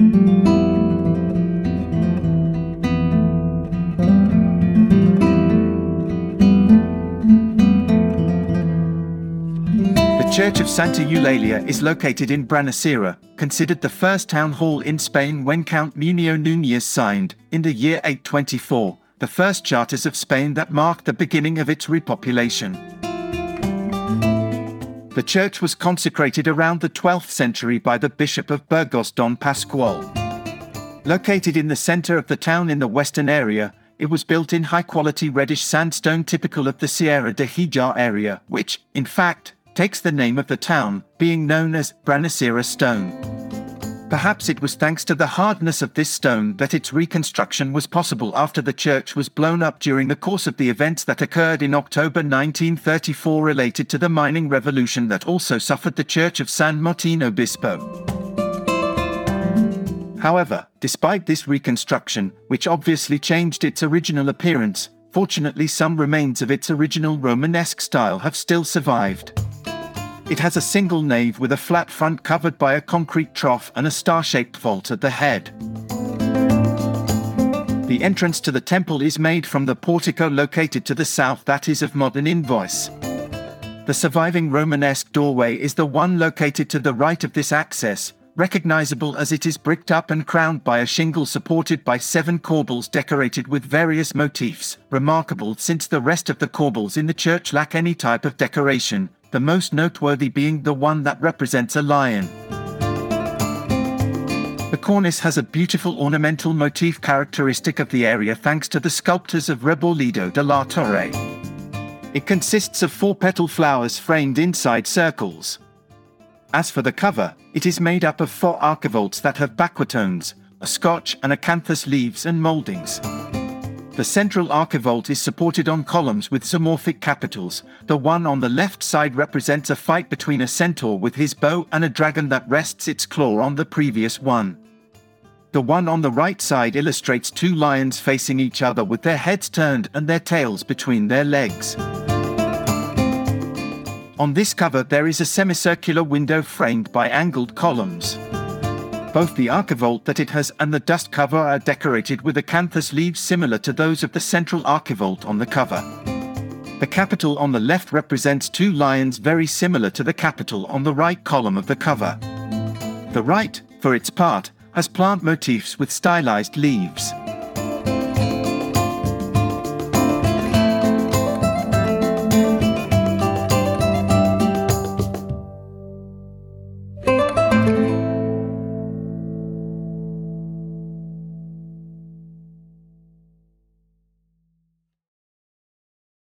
The Church of Santa Eulalia is located in Brañosera, considered the first town hall in Spain when Count Munio Núñez signed, in the year 824, the first charters of Spain that marked the beginning of its repopulation. The church was consecrated around the 12th century by the Bishop of Burgos Don Pascual. Located in the center of the town in the western area, it was built in high quality reddish sandstone typical of the Sierra de Híjar area, which, in fact, takes the name of the town, being known as Brañosera stone. Perhaps it was thanks to the hardness of this stone that its reconstruction was possible after the church was blown up during the course of the events that occurred in October 1934 related to the mining revolution that also suffered the church of San Martin Obispo. However, despite this reconstruction, which obviously changed its original appearance, fortunately some remains of its original Romanesque style have still survived. It has a single nave with a flat front covered by a concrete trough and a star-shaped vault at the head. The entrance to the temple is made from the portico located to the south that is of modern invoice. The surviving Romanesque doorway is the one located to the right of this access, recognizable as it is bricked up and crowned by a shingle supported by seven corbels decorated with various motifs, remarkable since the rest of the corbels in the church lack any type of decoration, the most noteworthy being the one that represents a lion. The cornice has a beautiful ornamental motif characteristic of the area thanks to the sculptors of Rebolledo de la Torre. It consists of four petal flowers framed inside circles. As for the cover, it is made up of four archivolts that have baquetones, a scotch and acanthus leaves and mouldings. The central archivolt is supported on columns with zoomorphic capitals. The one on the left side represents a fight between a centaur with his bow and a dragon that rests its claw on the previous one. The one on the right side illustrates two lions facing each other with their heads turned and their tails between their legs. On this cover, there is a semicircular window framed by angled columns. Both the archivolt that it has and the dust cover are decorated with acanthus leaves similar to those of the central archivolt on the cover. The capital on the left represents two lions very similar to the capital on the right column of the cover. The right, for its part, has plant motifs with stylized leaves.